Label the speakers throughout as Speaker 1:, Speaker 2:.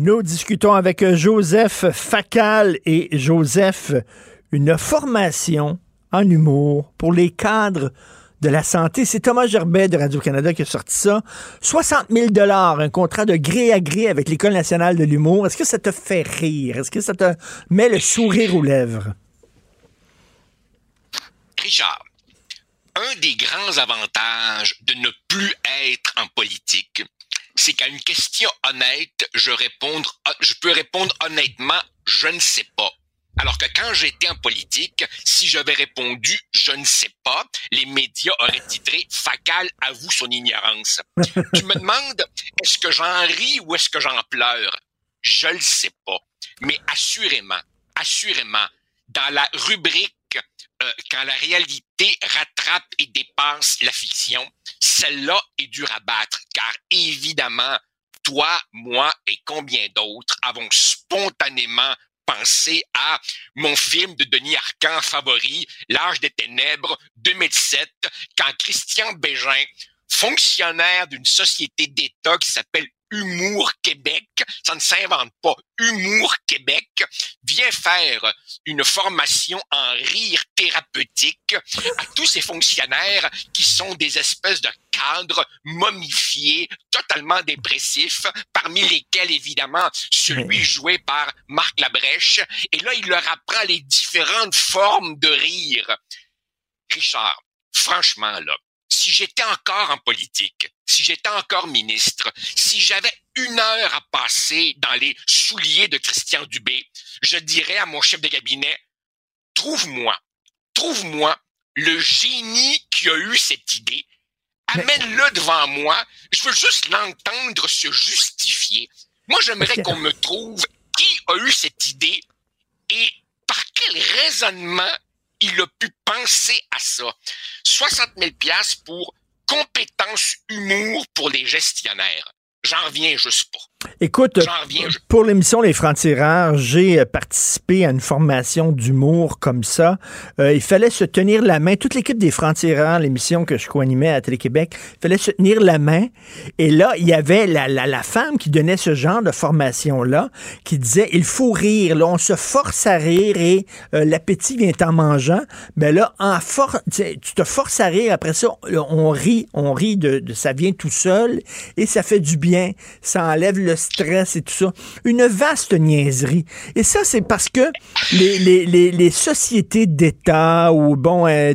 Speaker 1: Nous discutons avec Joseph Facal et Joseph, une formation en humour pour les cadres de la santé. C'est Thomas Gerbet de Radio-Canada qui a sorti ça. 60 000 un contrat de gré à gré avec l'École nationale de l'humour. Est-ce que ça te fait rire? Est-ce que ça te met le sourire aux lèvres?
Speaker 2: Richard, un des grands avantages de ne plus être en politique, c'est qu'à une question honnête, je, répondre, je peux répondre honnêtement, je ne sais pas. Alors que quand j'étais en politique, si j'avais répondu je ne sais pas, les médias auraient titré Facal avoue son ignorance. tu me demandes est-ce que j'en ris ou est-ce que j'en pleure? Je le sais pas. Mais assurément, assurément, dans la rubrique euh, quand la réalité rattrape et dépasse la fiction, celle-là est dure à battre, car évidemment, toi, moi et combien d'autres avons spontanément pensé à mon film de Denis Arcand favori, L'âge des ténèbres, 2007, quand Christian Bégin, fonctionnaire d'une société d'État qui s'appelle Humour Québec, ça ne s'invente pas. Humour Québec vient faire une formation en rire thérapeutique à tous ces fonctionnaires qui sont des espèces de cadres momifiés, totalement dépressifs, parmi lesquels évidemment celui joué par Marc Labrèche. Et là, il leur apprend les différentes formes de rire. Richard, franchement là, si j'étais encore en politique, si j'étais encore ministre, si j'avais une heure à passer dans les souliers de Christian Dubé, je dirais à mon chef de cabinet, trouve-moi, trouve-moi le génie qui a eu cette idée, amène-le devant moi, je veux juste l'entendre se justifier. Moi, j'aimerais qu'on me trouve qui a eu cette idée et par quel raisonnement il a pu penser à ça. 60 000 pièces pour compétences humour pour les gestionnaires. J'en reviens juste pas.
Speaker 1: Écoute, pour l'émission Les Francs-Tireurs, j'ai euh, participé à une formation d'humour comme ça. Euh, il fallait se tenir la main. Toute l'équipe des Francs-Tireurs, l'émission que je co-animais à Télé-Québec, il fallait se tenir la main. Et là, il y avait la, la, la femme qui donnait ce genre de formation-là, qui disait, il faut rire. Là, on se force à rire et euh, l'appétit vient en mangeant. Mais là, en for tu te forces à rire. Après ça, on rit. On rit de, de ça vient tout seul et ça fait du bien. Ça enlève le stress et tout ça. Une vaste niaiserie. Et ça, c'est parce que les, les, les, sociétés d'État ou bon, euh,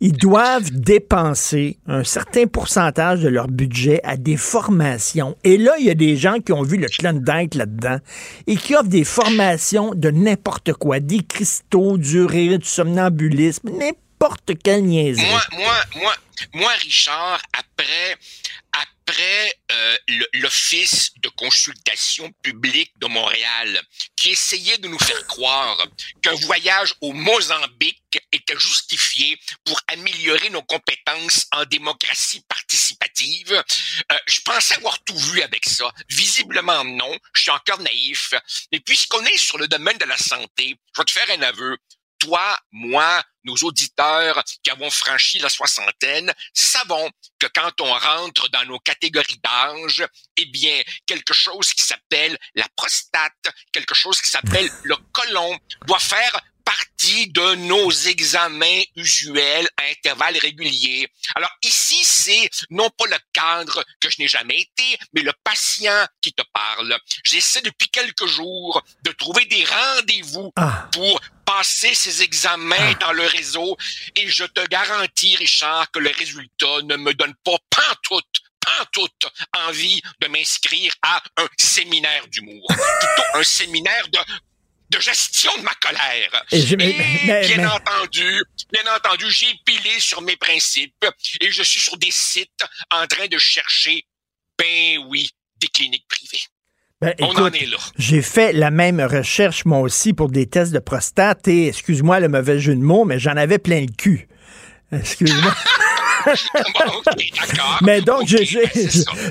Speaker 1: ils doivent dépenser un certain pourcentage de leur budget à des formations. Et là, il y a des gens qui ont vu le Klondike là-dedans et qui offrent des formations de n'importe quoi, des cristaux, du rire, du somnambulisme, n'importe quelle niaiserie.
Speaker 2: Moi, moi, moi, moi, Richard, après, euh, l'Office de consultation publique de Montréal, qui essayait de nous faire croire qu'un voyage au Mozambique était justifié pour améliorer nos compétences en démocratie participative, euh, je pensais avoir tout vu avec ça. Visiblement non, je suis encore naïf. Mais puisqu'on est sur le domaine de la santé, je vais te faire un aveu toi, moi, nos auditeurs qui avons franchi la soixantaine, savons que quand on rentre dans nos catégories d'âge, eh bien, quelque chose qui s'appelle la prostate, quelque chose qui s'appelle le colon, doit faire de nos examens usuels à intervalles réguliers. Alors ici, c'est non pas le cadre que je n'ai jamais été, mais le patient qui te parle. J'essaie depuis quelques jours de trouver des rendez-vous ah. pour passer ces examens ah. dans le réseau et je te garantis, Richard, que le résultat ne me donne pas pantoute toute envie de m'inscrire à un séminaire d'humour. Plutôt un séminaire de de gestion de ma colère. Et, bien entendu, bien entendu, j'ai pilé sur mes principes et je suis sur des sites en train de chercher, ben oui, des cliniques privées.
Speaker 1: Ben, On en est là. J'ai fait la même recherche, moi aussi, pour des tests de prostate et, excuse-moi le mauvais jeu de mots, mais j'en avais plein le cul. Excuse-moi. Mais donc,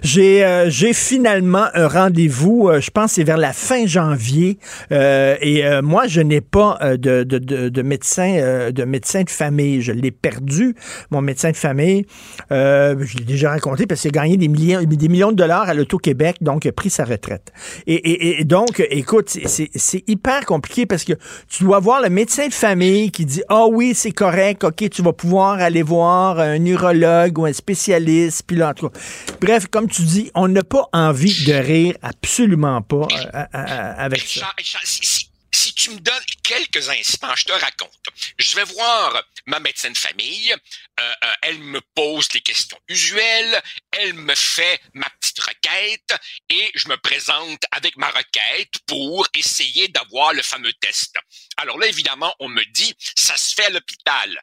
Speaker 1: j'ai euh, j'ai finalement un rendez-vous, euh, je pense c'est vers la fin janvier. Euh, et moi, je n'ai pas de, de, de, de, médecin de médecin de famille. Je l'ai perdu, mon médecin de famille. je l'ai déjà raconté parce qu'il a gagné des millions, des millions de dollars à l'Auto-Québec, donc il a pris sa retraite. Et, et, et donc, écoute, c'est hyper compliqué parce que tu dois voir le médecin de famille qui dit, ah oh oui, c'est correct, ok, tu vas pouvoir aller voir un ou un spécialiste, puis là, en tout cas. Bref, comme tu dis, on n'a pas envie de rire, absolument pas, euh, euh, euh, avec ça
Speaker 2: si tu me donnes quelques instants, je te raconte. Je vais voir ma médecine de famille. Euh, euh, elle me pose les questions usuelles. Elle me fait ma petite requête et je me présente avec ma requête pour essayer d'avoir le fameux test. Alors là, évidemment, on me dit, ça se fait à l'hôpital.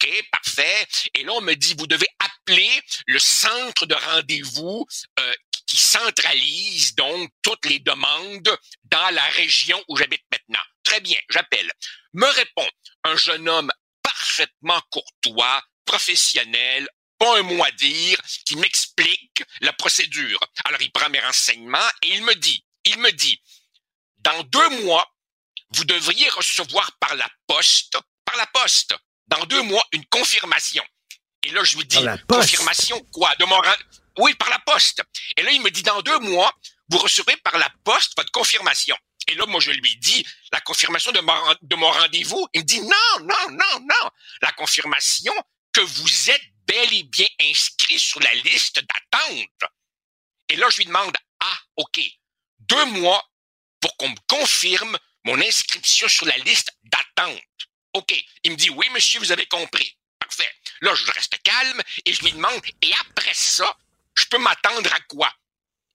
Speaker 2: OK, parfait. Et là, on me dit, vous devez appeler le centre de rendez-vous euh, qui centralise donc toutes les demandes dans la région où j'habite maintenant. Très bien, j'appelle. Me répond un jeune homme parfaitement courtois, professionnel, pas un mot à dire, qui m'explique la procédure. Alors il prend mes renseignements et il me dit, il me dit, dans deux mois, vous devriez recevoir par la poste, par la poste, dans deux mois, une confirmation. Et là, je lui dis, confirmation quoi? De mon, oui, par la poste. Et là, il me dit, dans deux mois, vous recevrez par la poste votre confirmation. Et là, moi, je lui dis, la confirmation de mon, de mon rendez-vous. Il me dit, non, non, non, non. La confirmation que vous êtes bel et bien inscrit sur la liste d'attente. Et là, je lui demande, ah, OK, deux mois pour qu'on me confirme mon inscription sur la liste d'attente. OK. Il me dit, oui, monsieur, vous avez compris. Parfait. Là, je reste calme et je lui demande, et après ça, je peux m'attendre à quoi?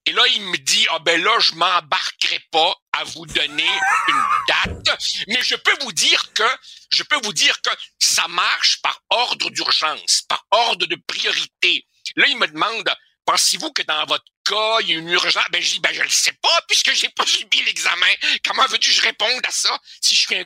Speaker 2: Et là, il me dit, ah ben là, je m'embarquerai pas à vous donner une date, mais je peux vous dire que, je peux vous dire que ça marche par ordre d'urgence, par ordre de priorité. Là, il me demande, pensez-vous que dans votre cas, il y a une urgence? Ben, je dis, ben, je le sais pas, puisque j'ai pas subi l'examen. Comment veux-tu que je réponde à ça? Si je suis un...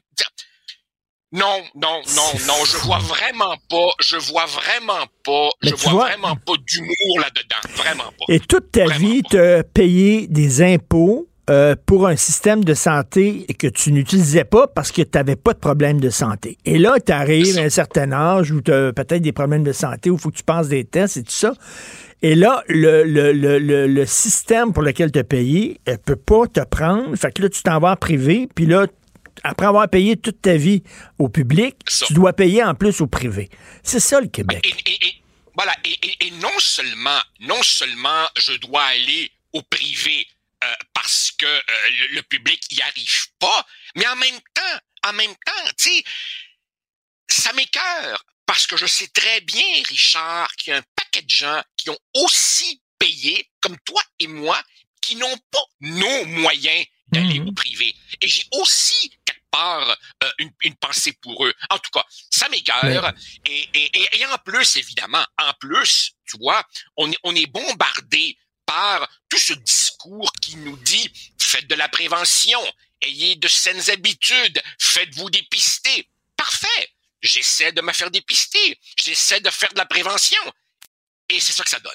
Speaker 2: Non, non, non, non, je vois vraiment pas, je vois vraiment pas, je vois, vraiment pas d'humour là-dedans, vraiment pas.
Speaker 1: Et toute ta vie, tu as payé des impôts euh, pour un système de santé que tu n'utilisais pas parce que tu n'avais pas de problème de santé. Et là, tu arrives à un certain âge où tu as peut-être des problèmes de santé, où il faut que tu passes des tests et tout ça. Et là, le, le, le, le, système pour lequel tu as payé ne peut pas te prendre. Fait que là, tu t'en vas en privé, puis là, après avoir payé toute ta vie au public, tu dois payer en plus au privé. C'est ça le Québec.
Speaker 2: Et, voilà. Et, non seulement, non seulement je dois aller au privé euh, parce que euh, le, public y arrive pas, mais en même temps, en même temps, tu sais, ça m'écœure parce que je sais très bien, Richard, qu'il y a un paquet de gens qui ont aussi payé, comme toi et moi, qui n'ont pas nos moyens d'aller mmh au privé. Et j'ai aussi part euh, une, une, pensée pour eux. En tout cas, ça m'égare. Et, et, et, en plus, évidemment, en plus, tu vois, on est, on est bombardé par tout ce discours qui nous dit faites de la prévention, ayez de saines habitudes, faites-vous dépister. Parfait. J'essaie de me faire dépister. J'essaie de faire de la prévention. Et c'est ça que ça donne.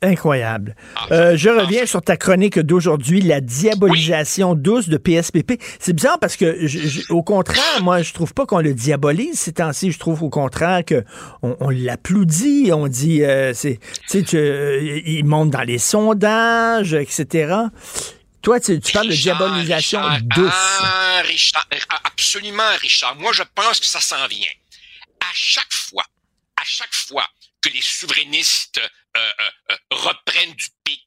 Speaker 1: Incroyable. Ah, euh, je reviens sur ta chronique d'aujourd'hui, la diabolisation douce de PSPP. C'est bizarre parce que, au contraire, moi, je trouve pas qu'on le diabolise ces temps-ci. Je trouve au contraire que on, l'applaudit. On dit, euh, c'est, tu sais, euh, il monte dans les sondages, etc. Toi, tu, parles de diabolisation douce.
Speaker 2: Ah, Richard, absolument, Richard. Moi, je pense que ça s'en vient. À chaque fois, à chaque fois que les souverainistes reprennent du pic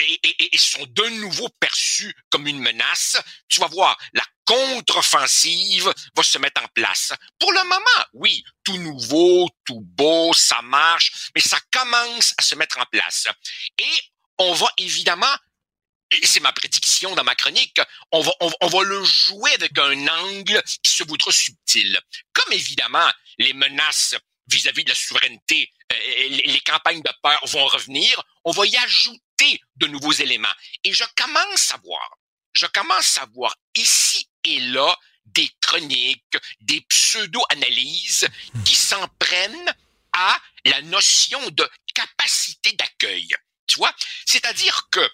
Speaker 2: et, sont de nouveau perçus comme une menace, tu vas voir, la contre-offensive va se mettre en place. Pour le moment, oui, tout nouveau, tout beau, ça marche, mais ça commence à se mettre en place. Et on va évidemment et c'est ma prédiction dans ma chronique, on va, on, va le jouer avec un angle qui se voudra subtil. Comme évidemment, les menaces vis-à-vis de la souveraineté, euh, les campagnes de peur vont revenir, on va y ajouter de nouveaux éléments. Et je commence à voir, je commence à voir ici et là des chroniques, des pseudo-analyses qui s'en prennent à la notion de capacité d'accueil. Tu vois? C'est-à-dire que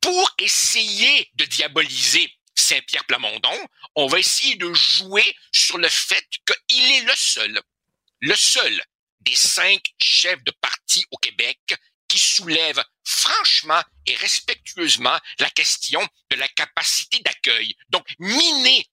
Speaker 2: pour essayer de diaboliser Saint-Pierre Plamondon, on va essayer de jouer sur le fait qu'il est le seul, le seul des cinq chefs de parti au Québec qui soulève franchement et respectueusement la question de la capacité d'accueil. Donc, miner,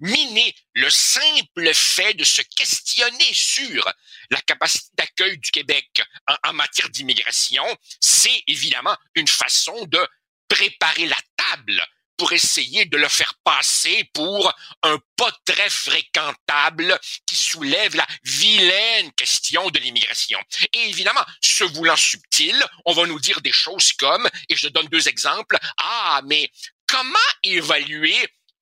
Speaker 2: miner le simple fait de se questionner sur la capacité d'accueil du Québec en, en matière d'immigration, c'est évidemment une façon de préparer la table pour essayer de le faire passer pour un pas très fréquentable qui soulève la vilaine question de l'immigration. Et évidemment, ce voulant subtil, on va nous dire des choses comme, et je donne deux exemples, ah, mais comment évaluer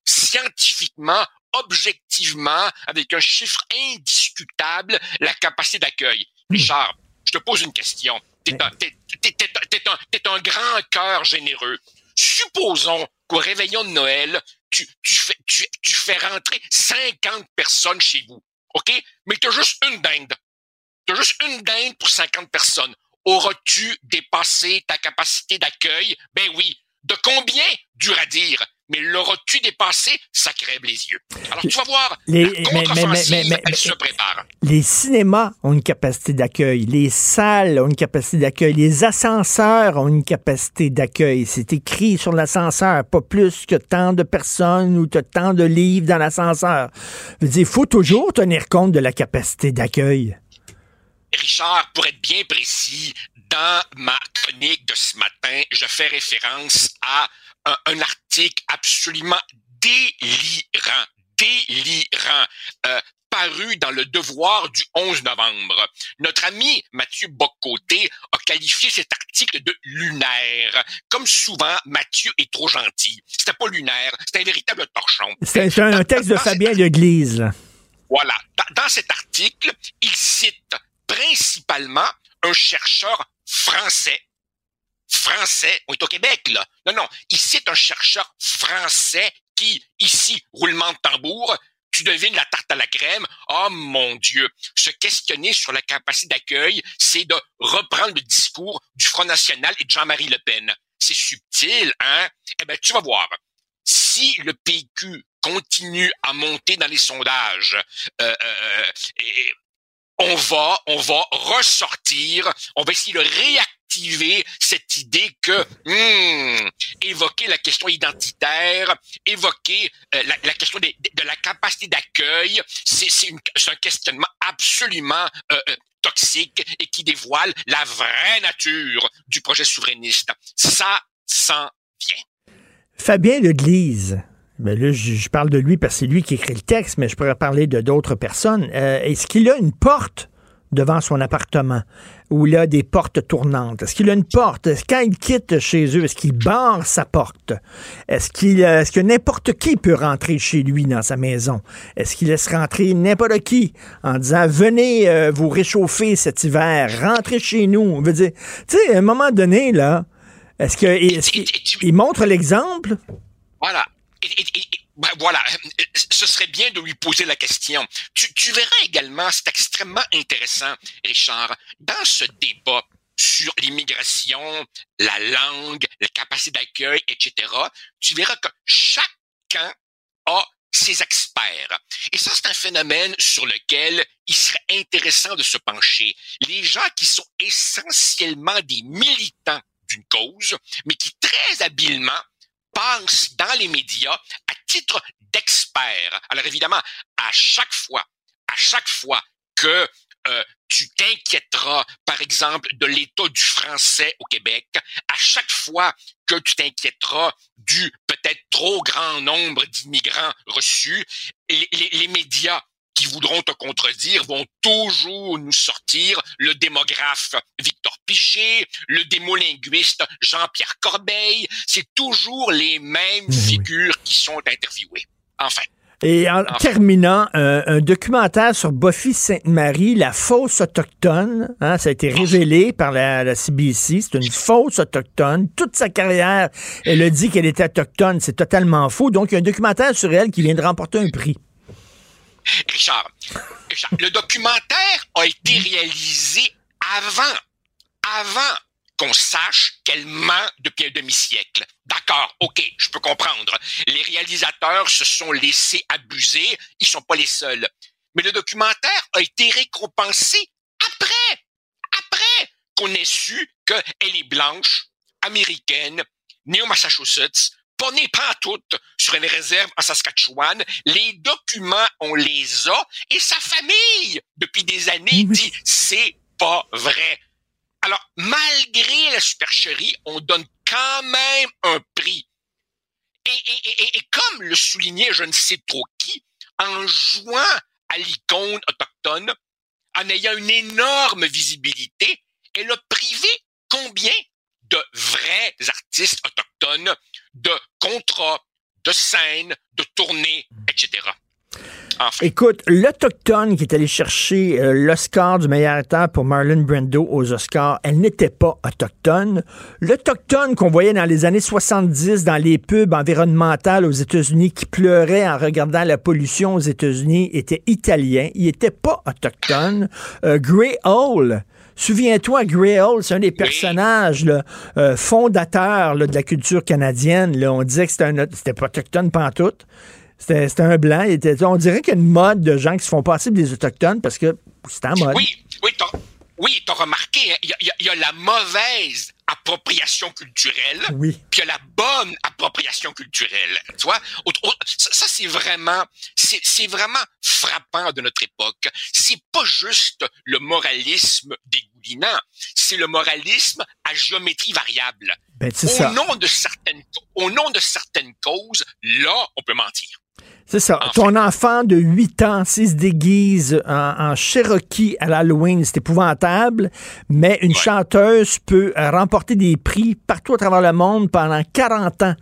Speaker 2: scientifiquement, objectivement, avec un chiffre indiscutable, la capacité d'accueil? Richard, je te pose une question. T'es un, un, un grand cœur généreux. Supposons qu'au réveillon de Noël, tu, tu, fais, tu, tu fais rentrer 50 personnes chez vous. OK? Mais tu as juste une dinde. Tu as juste une dinde pour 50 personnes. Auras-tu dépassé ta capacité d'accueil? Ben oui. De combien? Dur à dire? Mais l'auras-tu dépassé? Ça crève les yeux. Alors, tu vas voir, les, la mais, elle se prépare.
Speaker 1: Les cinémas ont une capacité d'accueil, les salles ont une capacité d'accueil, les ascenseurs ont une capacité d'accueil. C'est écrit sur l'ascenseur, pas plus que tant de personnes ou tant de livres dans l'ascenseur. Il faut toujours tenir compte de la capacité d'accueil.
Speaker 2: Richard, pour être bien précis, dans ma chronique de ce matin, je fais référence à un, article absolument délirant, délirant, euh, paru dans le Devoir du 11 novembre. Notre ami Mathieu Bocoté a qualifié cet article de lunaire. Comme souvent, Mathieu est trop gentil. C'était pas lunaire, c'était un véritable torchon.
Speaker 1: C'est un, texte de Fabien Leglise.
Speaker 2: Voilà. dans cet article, il cite principalement un chercheur français français, on est au Québec, là. Non, non, ici, c'est un chercheur français qui, ici, roulement de tambour, tu devines la tarte à la crème. Oh mon Dieu, se questionner sur la capacité d'accueil, c'est de reprendre le discours du Front National et de Jean-Marie Le Pen. C'est subtil, hein? Eh ben, tu vas voir. Si le PQ continue à monter dans les sondages, euh, euh, et on va, on va ressortir, on va essayer de réactiver cette idée que hmm, évoquer la question identitaire, évoquer euh, la, question de, la capacité d'accueil, c'est un questionnement absolument euh, euh, toxique et qui dévoile la vraie nature du projet souverainiste. Ça s'en vient.
Speaker 1: Fabien Leglise, ben là, je, parle de lui parce que c'est lui qui écrit le texte, mais je pourrais parler de d'autres personnes. Est-ce qu'il a une porte devant son appartement? Où il a des portes tournantes? Est-ce qu'il a une porte? Quand il quitte chez eux, est-ce qu'il barre sa porte? Est-ce qu'il euh, est-ce que n'importe qui peut rentrer chez lui dans sa maison? Est-ce qu'il laisse rentrer n'importe qui en disant venez euh, vous réchauffer cet hiver, rentrez chez nous? veut dire, tu sais, à un moment donné, là, est-ce que il montre l'exemple?
Speaker 2: Voilà. Ben, voilà, ce serait bien de lui poser la question. Tu, tu verras également, c'est extrêmement intéressant, Richard, dans ce débat sur l'immigration, la langue, la capacité d'accueil, etc., tu verras que chacun a ses experts. Et ça, c'est un phénomène sur lequel il serait intéressant de se pencher. Les gens qui sont essentiellement des militants d'une cause, mais qui très habilement pensent dans les médias titre d'expert. Alors évidemment, à chaque fois, à chaque fois que euh, tu t'inquiéteras, par exemple, de l'état du français au Québec, à chaque fois que tu t'inquiéteras du peut-être trop grand nombre d'immigrants reçus, les, les médias qui voudront te contredire vont toujours nous sortir le démographe Piché, le démolinguiste Jean-Pierre Corbeil. C'est toujours les mêmes figures qui sont interviewées. Enfin.
Speaker 1: Et en terminant, euh, un documentaire sur Buffy Sainte-Marie, la fausse autochtone, hein, ça a été révélé par la, la CBC, c'est une fausse autochtone. Toute sa carrière, elle a dit qu'elle était autochtone, c'est totalement faux. Donc, il y a un documentaire sur elle qui vient de remporter un prix.
Speaker 2: Richard, Richard, le documentaire a été réalisé avant, avant qu'on sache qu'elle ment depuis un demi-siècle. D'accord, ok, je peux comprendre. Les réalisateurs se sont laissés abuser, ils sont pas les seuls. Mais le documentaire a été récompensé après, après qu'on ait su qu'elle est blanche, américaine, née au Massachusetts, pas née pas toute sur une réserve en Saskatchewan. Les documents, on les a et sa famille, depuis des années, dit c'est pas vrai. Alors, malgré la supercherie, on donne quand même un prix. Et, comme le soulignait je ne sais trop qui, en jouant à l'icône autochtone, en ayant une énorme visibilité, elle a privé combien de vrais artistes autochtones de contrats, de scènes, de tournées, etc.
Speaker 1: Écoute, l'Autochtone qui est allé chercher euh, l'Oscar du meilleur acteur pour Marlon Brando aux Oscars, elle n'était pas autochtone. L'Autochtone qu'on voyait dans les années 70 dans les pubs environnementales aux États-Unis qui pleurait en regardant la pollution aux États-Unis était italien. Il n'était pas autochtone. Euh, Grey Hall. Souviens-toi, Grey Hall, c'est un des personnages euh, fondateurs de la culture canadienne. On disait que c'était pas autochtone pantoute. C'était un blanc. on dirait qu'il y a une mode de gens qui se font passer des Autochtones parce que c'est en mode.
Speaker 2: Oui, oui, t'as oui, remarqué, hein, il y, a la mauvaise appropriation culturelle,
Speaker 1: oui.
Speaker 2: puis il y a la bonne appropriation culturelle. Tu vois, ça, c'est vraiment, c'est vraiment frappant de notre époque. C'est pas juste le moralisme dégoulinant, c'est le moralisme à géométrie variable.
Speaker 1: Ben, au
Speaker 2: nom de certaines, au nom de certaines causes, là, on peut mentir.
Speaker 1: C'est ça. Ton enfant de 8 ans, s'il se déguise en, Cherokee à l'Halloween, c'est épouvantable, mais une chanteuse peut euh, remporter des prix partout à travers le monde pendant 40 ans.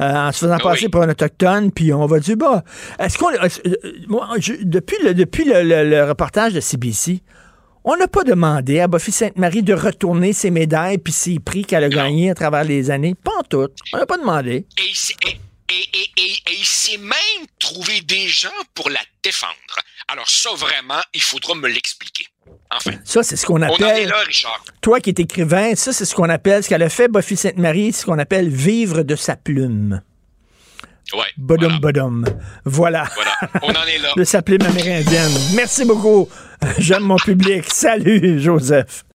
Speaker 1: Euh, en se faisant ah passer pour un autochtone, puis on va dire, bah, est-ce qu'on... Euh, depuis le, depuis le, reportage de CBC, on n'a pas demandé à Buffy Sainte-Marie de retourner ses médailles puis ses prix qu'elle a gagnés à travers les années. Pas en tout. On n'a pas demandé.
Speaker 2: Et, et, il s'est même trouvé des gens pour la défendre. Alors ça, vraiment, il faudra me l'expliquer. Enfin.
Speaker 1: Ça, c'est ce qu'on appelle... On en est
Speaker 2: là, Richard.
Speaker 1: Toi qui es écrivain, ça, c'est ce qu'on appelle, ce qu'elle a fait, Buffy Sainte-Marie, ce qu'on appelle vivre de sa plume.
Speaker 2: Ouais.
Speaker 1: Bodum, bodum. Voilà.
Speaker 2: Voilà. On en est là.
Speaker 1: de sa plume amérindienne. Merci beaucoup. J'aime mon public. Salut, Joseph.